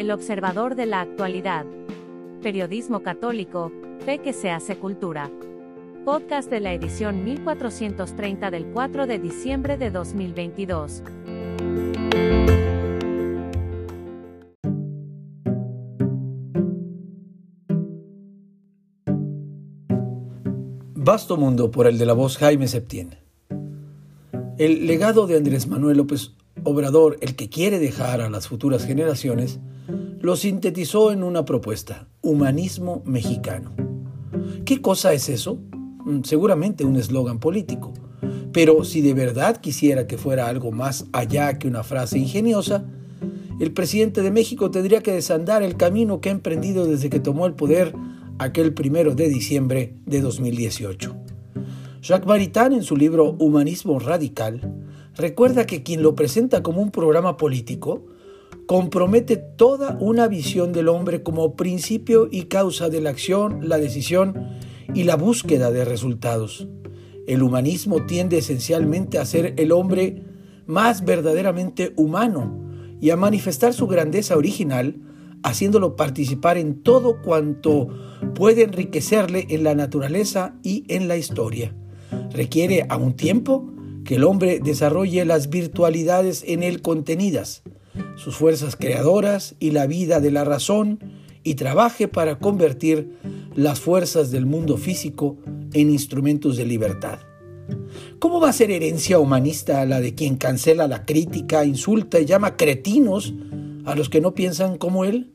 El observador de la actualidad. Periodismo católico, fe que se hace cultura. Podcast de la edición 1430 del 4 de diciembre de 2022. Vasto mundo por el de la voz Jaime Septién. El legado de Andrés Manuel López Obrador, el que quiere dejar a las futuras generaciones, lo sintetizó en una propuesta, humanismo mexicano. ¿Qué cosa es eso? Mm, seguramente un eslogan político. Pero si de verdad quisiera que fuera algo más allá que una frase ingeniosa, el presidente de México tendría que desandar el camino que ha emprendido desde que tomó el poder aquel primero de diciembre de 2018. Jacques Maritain, en su libro Humanismo Radical, recuerda que quien lo presenta como un programa político compromete toda una visión del hombre como principio y causa de la acción, la decisión y la búsqueda de resultados. El humanismo tiende esencialmente a ser el hombre más verdaderamente humano y a manifestar su grandeza original, haciéndolo participar en todo cuanto puede enriquecerle en la naturaleza y en la historia. Requiere a un tiempo que el hombre desarrolle las virtualidades en él contenidas, sus fuerzas creadoras y la vida de la razón, y trabaje para convertir las fuerzas del mundo físico en instrumentos de libertad. ¿Cómo va a ser herencia humanista la de quien cancela la crítica, insulta y llama cretinos a los que no piensan como él?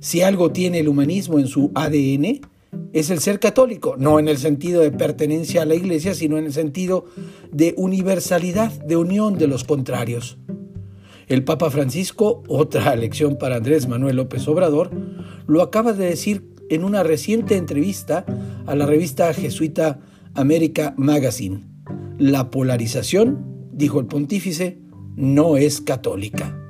Si algo tiene el humanismo en su ADN, es el ser católico, no en el sentido de pertenencia a la iglesia, sino en el sentido de universalidad, de unión de los contrarios. El Papa Francisco, otra lección para Andrés Manuel López Obrador, lo acaba de decir en una reciente entrevista a la revista jesuita America Magazine. La polarización, dijo el pontífice, no es católica.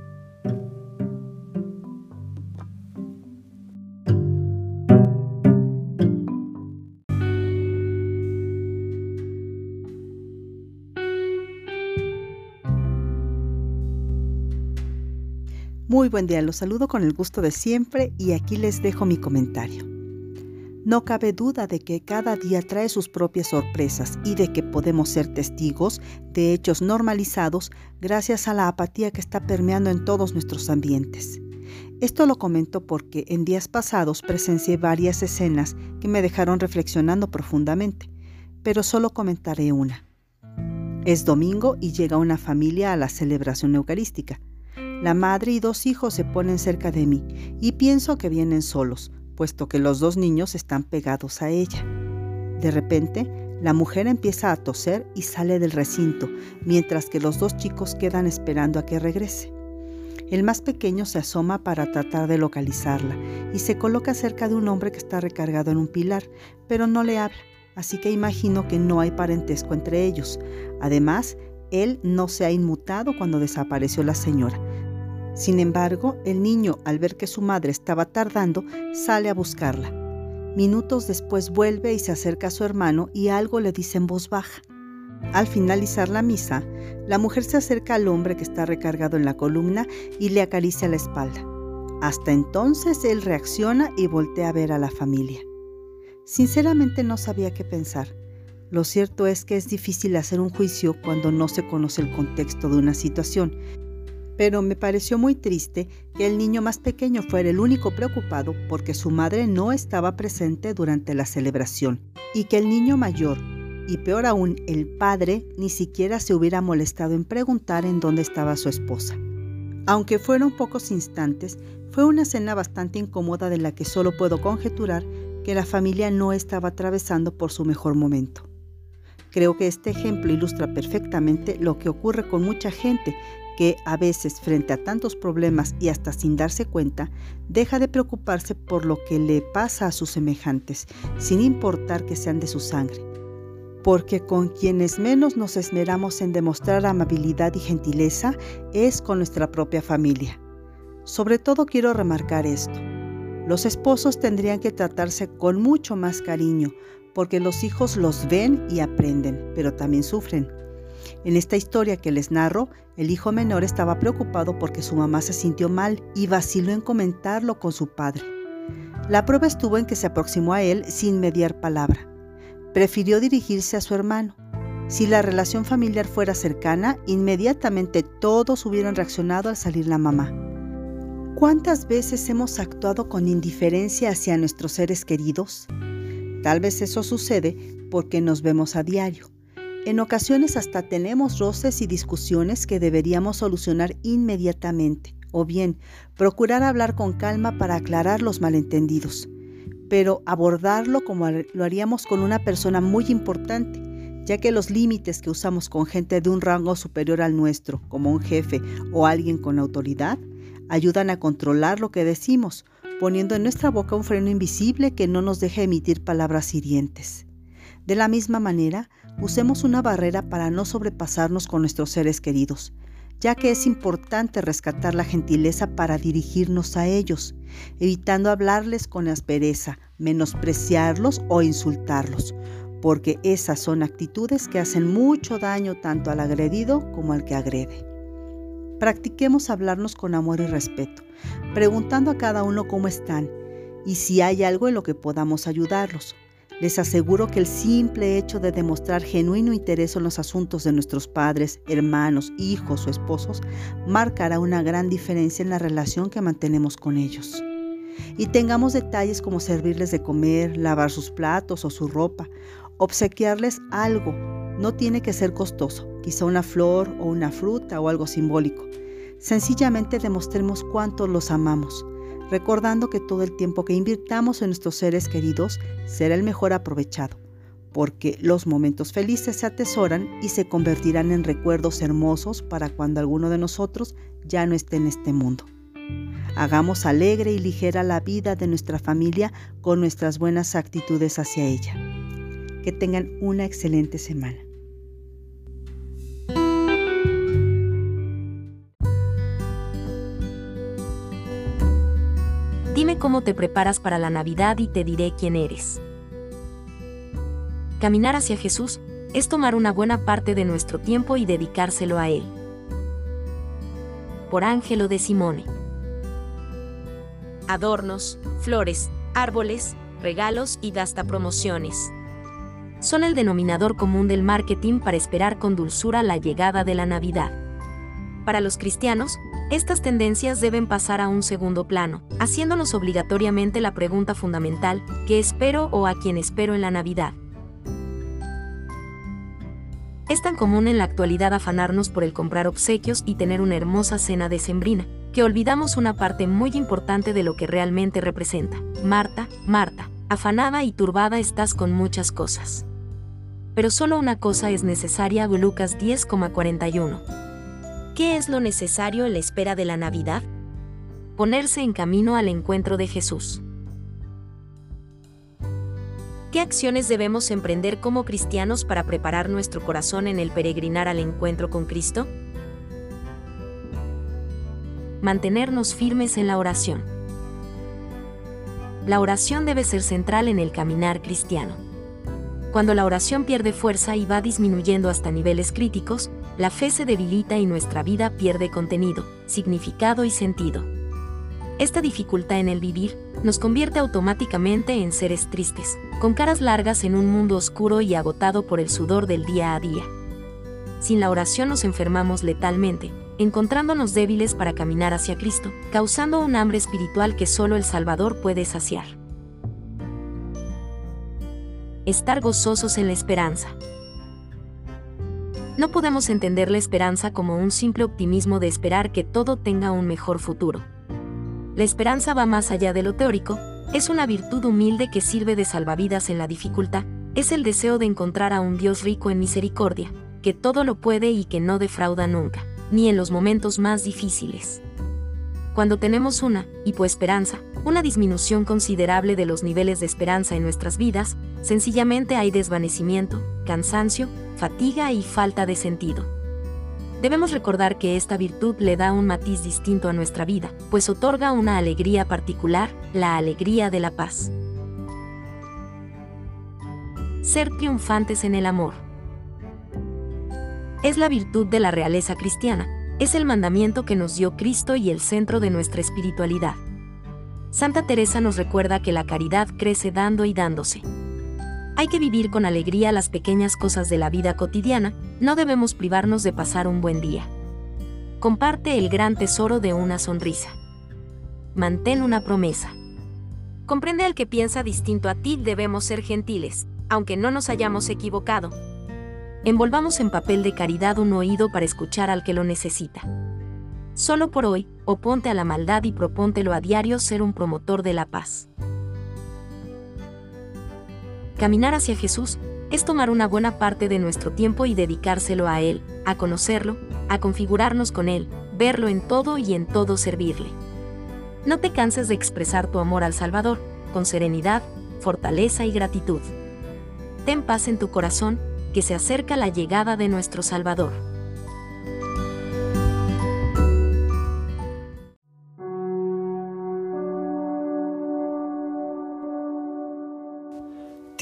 Muy buen día, los saludo con el gusto de siempre y aquí les dejo mi comentario. No cabe duda de que cada día trae sus propias sorpresas y de que podemos ser testigos de hechos normalizados gracias a la apatía que está permeando en todos nuestros ambientes. Esto lo comento porque en días pasados presencié varias escenas que me dejaron reflexionando profundamente, pero solo comentaré una. Es domingo y llega una familia a la celebración eucarística. La madre y dos hijos se ponen cerca de mí y pienso que vienen solos, puesto que los dos niños están pegados a ella. De repente, la mujer empieza a toser y sale del recinto, mientras que los dos chicos quedan esperando a que regrese. El más pequeño se asoma para tratar de localizarla y se coloca cerca de un hombre que está recargado en un pilar, pero no le habla, así que imagino que no hay parentesco entre ellos. Además, él no se ha inmutado cuando desapareció la señora, sin embargo, el niño, al ver que su madre estaba tardando, sale a buscarla. Minutos después vuelve y se acerca a su hermano y algo le dice en voz baja. Al finalizar la misa, la mujer se acerca al hombre que está recargado en la columna y le acaricia la espalda. Hasta entonces él reacciona y voltea a ver a la familia. Sinceramente no sabía qué pensar. Lo cierto es que es difícil hacer un juicio cuando no se conoce el contexto de una situación pero me pareció muy triste que el niño más pequeño fuera el único preocupado porque su madre no estaba presente durante la celebración y que el niño mayor, y peor aún el padre, ni siquiera se hubiera molestado en preguntar en dónde estaba su esposa. Aunque fueron pocos instantes, fue una escena bastante incómoda de la que solo puedo conjeturar que la familia no estaba atravesando por su mejor momento. Creo que este ejemplo ilustra perfectamente lo que ocurre con mucha gente que a veces frente a tantos problemas y hasta sin darse cuenta, deja de preocuparse por lo que le pasa a sus semejantes, sin importar que sean de su sangre. Porque con quienes menos nos esmeramos en demostrar amabilidad y gentileza es con nuestra propia familia. Sobre todo quiero remarcar esto. Los esposos tendrían que tratarse con mucho más cariño, porque los hijos los ven y aprenden, pero también sufren. En esta historia que les narro, el hijo menor estaba preocupado porque su mamá se sintió mal y vaciló en comentarlo con su padre. La prueba estuvo en que se aproximó a él sin mediar palabra. Prefirió dirigirse a su hermano. Si la relación familiar fuera cercana, inmediatamente todos hubieran reaccionado al salir la mamá. ¿Cuántas veces hemos actuado con indiferencia hacia nuestros seres queridos? Tal vez eso sucede porque nos vemos a diario. En ocasiones hasta tenemos roces y discusiones que deberíamos solucionar inmediatamente, o bien procurar hablar con calma para aclarar los malentendidos, pero abordarlo como lo haríamos con una persona muy importante, ya que los límites que usamos con gente de un rango superior al nuestro, como un jefe o alguien con autoridad, ayudan a controlar lo que decimos, poniendo en nuestra boca un freno invisible que no nos deja emitir palabras hirientes. De la misma manera, usemos una barrera para no sobrepasarnos con nuestros seres queridos, ya que es importante rescatar la gentileza para dirigirnos a ellos, evitando hablarles con aspereza, menospreciarlos o insultarlos, porque esas son actitudes que hacen mucho daño tanto al agredido como al que agrede. Practiquemos hablarnos con amor y respeto, preguntando a cada uno cómo están y si hay algo en lo que podamos ayudarlos, les aseguro que el simple hecho de demostrar genuino interés en los asuntos de nuestros padres, hermanos, hijos o esposos marcará una gran diferencia en la relación que mantenemos con ellos. Y tengamos detalles como servirles de comer, lavar sus platos o su ropa, obsequiarles algo. No tiene que ser costoso, quizá una flor o una fruta o algo simbólico. Sencillamente demostremos cuánto los amamos recordando que todo el tiempo que invirtamos en nuestros seres queridos será el mejor aprovechado, porque los momentos felices se atesoran y se convertirán en recuerdos hermosos para cuando alguno de nosotros ya no esté en este mundo. Hagamos alegre y ligera la vida de nuestra familia con nuestras buenas actitudes hacia ella. Que tengan una excelente semana. Cómo te preparas para la Navidad y te diré quién eres. Caminar hacia Jesús es tomar una buena parte de nuestro tiempo y dedicárselo a Él. Por Ángelo de Simone. Adornos, flores, árboles, regalos y hasta promociones. Son el denominador común del marketing para esperar con dulzura la llegada de la Navidad. Para los cristianos, estas tendencias deben pasar a un segundo plano, haciéndonos obligatoriamente la pregunta fundamental, ¿qué espero o a quién espero en la Navidad? Es tan común en la actualidad afanarnos por el comprar obsequios y tener una hermosa cena decembrina, que olvidamos una parte muy importante de lo que realmente representa. Marta, Marta, afanada y turbada estás con muchas cosas. Pero solo una cosa es necesaria, Lucas 10,41. ¿Qué es lo necesario en la espera de la Navidad? Ponerse en camino al encuentro de Jesús. ¿Qué acciones debemos emprender como cristianos para preparar nuestro corazón en el peregrinar al encuentro con Cristo? Mantenernos firmes en la oración. La oración debe ser central en el caminar cristiano. Cuando la oración pierde fuerza y va disminuyendo hasta niveles críticos, la fe se debilita y nuestra vida pierde contenido, significado y sentido. Esta dificultad en el vivir nos convierte automáticamente en seres tristes, con caras largas en un mundo oscuro y agotado por el sudor del día a día. Sin la oración nos enfermamos letalmente, encontrándonos débiles para caminar hacia Cristo, causando un hambre espiritual que solo el Salvador puede saciar. Estar gozosos en la esperanza. No podemos entender la esperanza como un simple optimismo de esperar que todo tenga un mejor futuro. La esperanza va más allá de lo teórico, es una virtud humilde que sirve de salvavidas en la dificultad, es el deseo de encontrar a un Dios rico en misericordia, que todo lo puede y que no defrauda nunca, ni en los momentos más difíciles. Cuando tenemos una hipoesperanza, una disminución considerable de los niveles de esperanza en nuestras vidas, sencillamente hay desvanecimiento, cansancio, fatiga y falta de sentido. Debemos recordar que esta virtud le da un matiz distinto a nuestra vida, pues otorga una alegría particular, la alegría de la paz. Ser triunfantes en el amor. Es la virtud de la realeza cristiana, es el mandamiento que nos dio Cristo y el centro de nuestra espiritualidad. Santa Teresa nos recuerda que la caridad crece dando y dándose. Hay que vivir con alegría las pequeñas cosas de la vida cotidiana, no debemos privarnos de pasar un buen día. Comparte el gran tesoro de una sonrisa. Mantén una promesa. Comprende al que piensa distinto a ti, debemos ser gentiles, aunque no nos hayamos equivocado. Envolvamos en papel de caridad un oído para escuchar al que lo necesita. Solo por hoy, oponte a la maldad y propóntelo a diario ser un promotor de la paz. Caminar hacia Jesús es tomar una buena parte de nuestro tiempo y dedicárselo a Él, a conocerlo, a configurarnos con Él, verlo en todo y en todo servirle. No te canses de expresar tu amor al Salvador, con serenidad, fortaleza y gratitud. Ten paz en tu corazón, que se acerca la llegada de nuestro Salvador.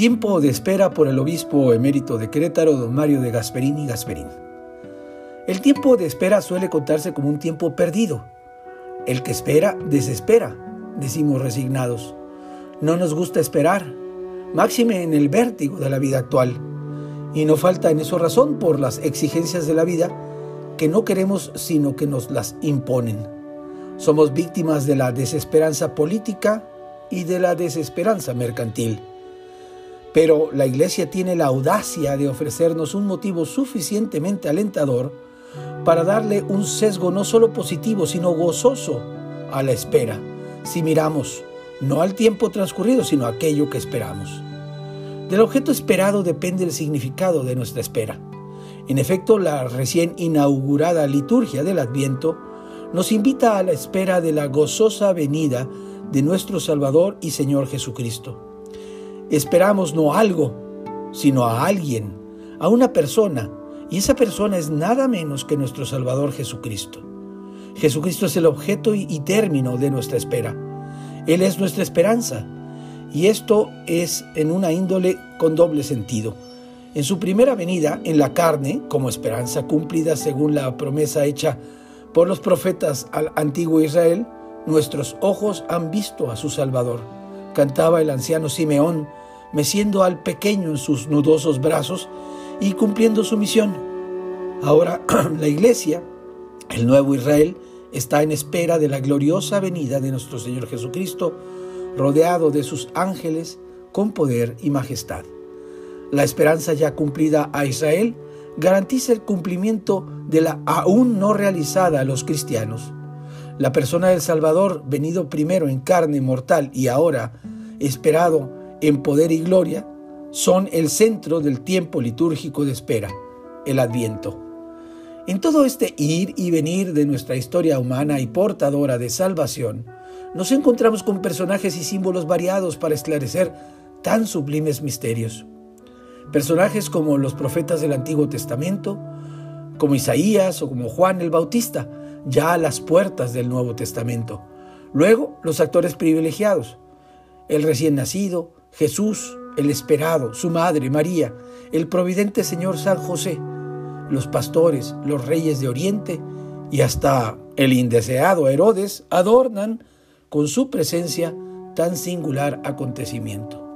Tiempo de espera por el obispo emérito de Querétaro, don Mario de Gasperín y Gasperín. El tiempo de espera suele contarse como un tiempo perdido. El que espera, desespera, decimos resignados. No nos gusta esperar, máxime en el vértigo de la vida actual. Y no falta en eso razón por las exigencias de la vida que no queremos sino que nos las imponen. Somos víctimas de la desesperanza política y de la desesperanza mercantil. Pero la Iglesia tiene la audacia de ofrecernos un motivo suficientemente alentador para darle un sesgo no solo positivo, sino gozoso a la espera, si miramos no al tiempo transcurrido, sino a aquello que esperamos. Del objeto esperado depende el significado de nuestra espera. En efecto, la recién inaugurada liturgia del Adviento nos invita a la espera de la gozosa venida de nuestro Salvador y Señor Jesucristo esperamos no algo, sino a alguien, a una persona, y esa persona es nada menos que nuestro Salvador Jesucristo. Jesucristo es el objeto y, término de nuestra espera. Él es nuestra esperanza, y esto es en una índole con doble sentido. En su primera venida, en la carne, como esperanza cumplida según la promesa hecha por los profetas al antiguo Israel, nuestros ojos han visto a su Salvador. Cantaba el anciano Simeón meciendo al pequeño en sus nudosos brazos y cumpliendo su misión. Ahora la iglesia, el nuevo Israel, está en espera de la gloriosa venida de nuestro Señor Jesucristo, rodeado de sus ángeles con poder y majestad. La esperanza ya cumplida a Israel garantiza el cumplimiento de la aún no realizada a los cristianos. La persona del Salvador, venido primero en carne mortal y ahora esperado en poder y gloria, son el centro del tiempo litúrgico de espera, el adviento. En todo este ir y venir de nuestra historia humana y portadora de salvación, nos encontramos con personajes y símbolos variados para esclarecer tan sublimes misterios. Personajes como los profetas del Antiguo Testamento, como Isaías o como Juan el Bautista, ya a las puertas del Nuevo Testamento. Luego, los actores privilegiados, el recién nacido, Jesús, el esperado, su madre María, el providente Señor San José, los pastores, los reyes de Oriente y hasta el indeseado Herodes adornan con su presencia tan singular acontecimiento.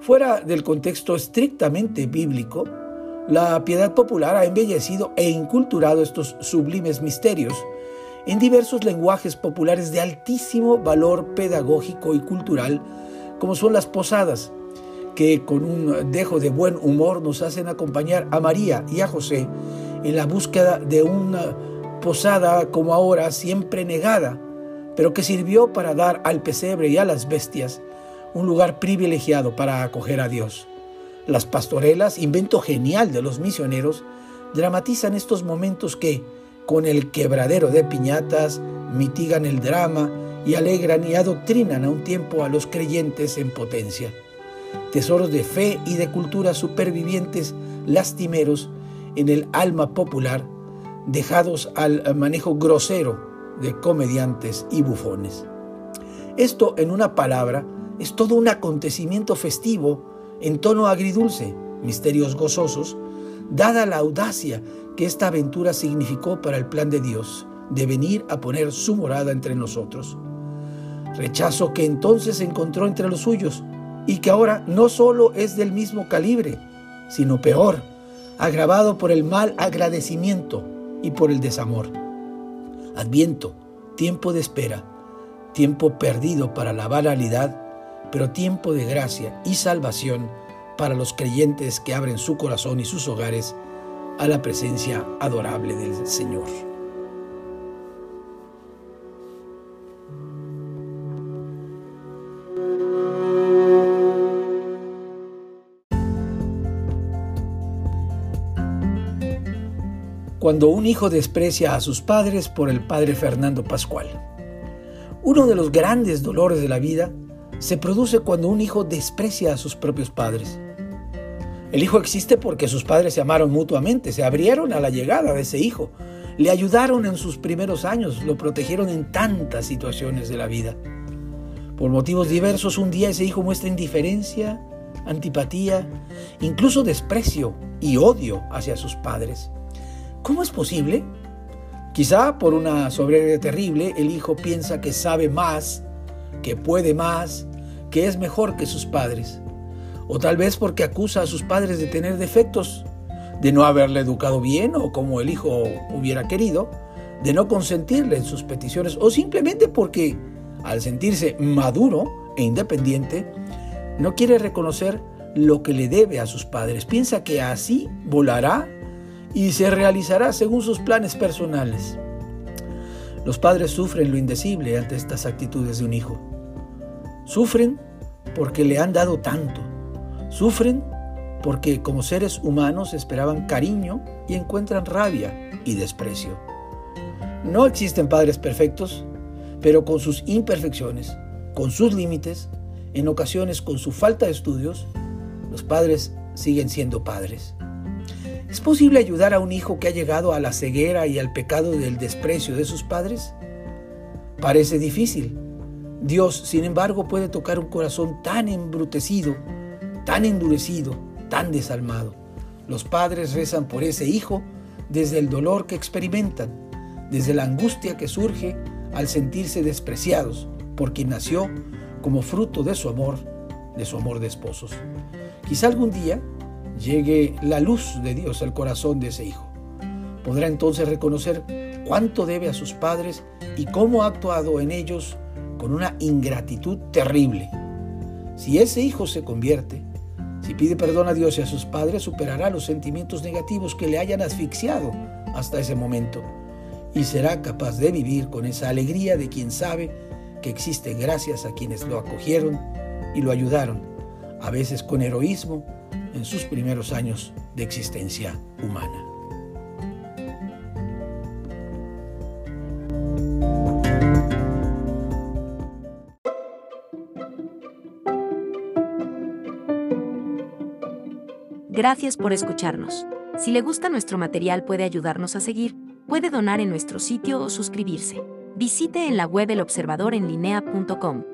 Fuera del contexto estrictamente bíblico, la piedad popular ha embellecido e inculturado estos sublimes misterios en diversos lenguajes populares de altísimo valor pedagógico y cultural como son las posadas, que con un dejo de buen humor nos hacen acompañar a María y a José en la búsqueda de una posada como ahora siempre negada, pero que sirvió para dar al pesebre y a las bestias un lugar privilegiado para acoger a Dios. Las pastorelas, invento genial de los misioneros, dramatizan estos momentos que, con el quebradero de piñatas, mitigan el drama y alegran y adoctrinan a un tiempo a los creyentes en potencia. Tesoros de fe y de cultura supervivientes lastimeros en el alma popular, dejados al manejo grosero de comediantes y bufones. Esto, en una palabra, es todo un acontecimiento festivo en tono agridulce, misterios gozosos, dada la audacia que esta aventura significó para el plan de Dios de venir a poner su morada entre nosotros. Rechazo que entonces encontró entre los suyos y que ahora no solo es del mismo calibre, sino peor, agravado por el mal agradecimiento y por el desamor. Adviento, tiempo de espera, tiempo perdido para la banalidad, pero tiempo de gracia y salvación para los creyentes que abren su corazón y sus hogares a la presencia adorable del Señor. Cuando un hijo desprecia a sus padres por el padre Fernando Pascual. Uno de los grandes dolores de la vida se produce cuando un hijo desprecia a sus propios padres. El hijo existe porque sus padres se amaron mutuamente, se abrieron a la llegada de ese hijo, le ayudaron en sus primeros años, lo protegieron en tantas situaciones de la vida. Por motivos diversos, un día ese hijo muestra indiferencia, antipatía, incluso desprecio y odio hacia sus padres. ¿Cómo es posible? Quizá por una soberbia terrible, el hijo piensa que sabe más, que puede más, que es mejor que sus padres o tal vez porque acusa a sus padres de tener defectos, de no haberle educado bien o como el hijo hubiera querido, de no consentirle en sus peticiones o simplemente porque al sentirse maduro e independiente, no quiere reconocer lo que le debe a sus padres. Piensa que así volará y se realizará según sus planes personales. Los padres sufren lo indecible ante estas actitudes de un hijo. Sufren porque le han dado tanto, Sufren porque como seres humanos esperaban cariño y encuentran rabia y desprecio. No existen padres perfectos, pero con sus imperfecciones, con sus límites, en ocasiones con su falta de estudios, los padres siguen siendo padres. ¿Es posible ayudar a un hijo que ha llegado a la ceguera y al pecado del desprecio de sus padres? Parece difícil. Dios, sin embargo, puede tocar un corazón tan embrutecido tan endurecido, tan desalmado. Los padres rezan por ese hijo desde el dolor que experimentan, desde la angustia que surge al sentirse despreciados por quien nació como fruto de su amor, de su amor de esposos. Quizá algún día llegue la luz de Dios al corazón de ese hijo. Podrá entonces reconocer cuánto debe a sus padres y cómo ha actuado en ellos con una ingratitud terrible. Si ese hijo se convierte, si pide perdón a Dios y a sus padres, superará los sentimientos negativos que le hayan asfixiado hasta ese momento y será capaz de vivir con esa alegría de quien sabe que existe gracias a quienes lo acogieron y lo ayudaron, a veces con heroísmo, en sus primeros años de existencia humana. Gracias por escucharnos. Si le gusta nuestro material puede ayudarnos a seguir, puede donar en nuestro sitio o suscribirse. Visite en la web elobservadorenlinea.com.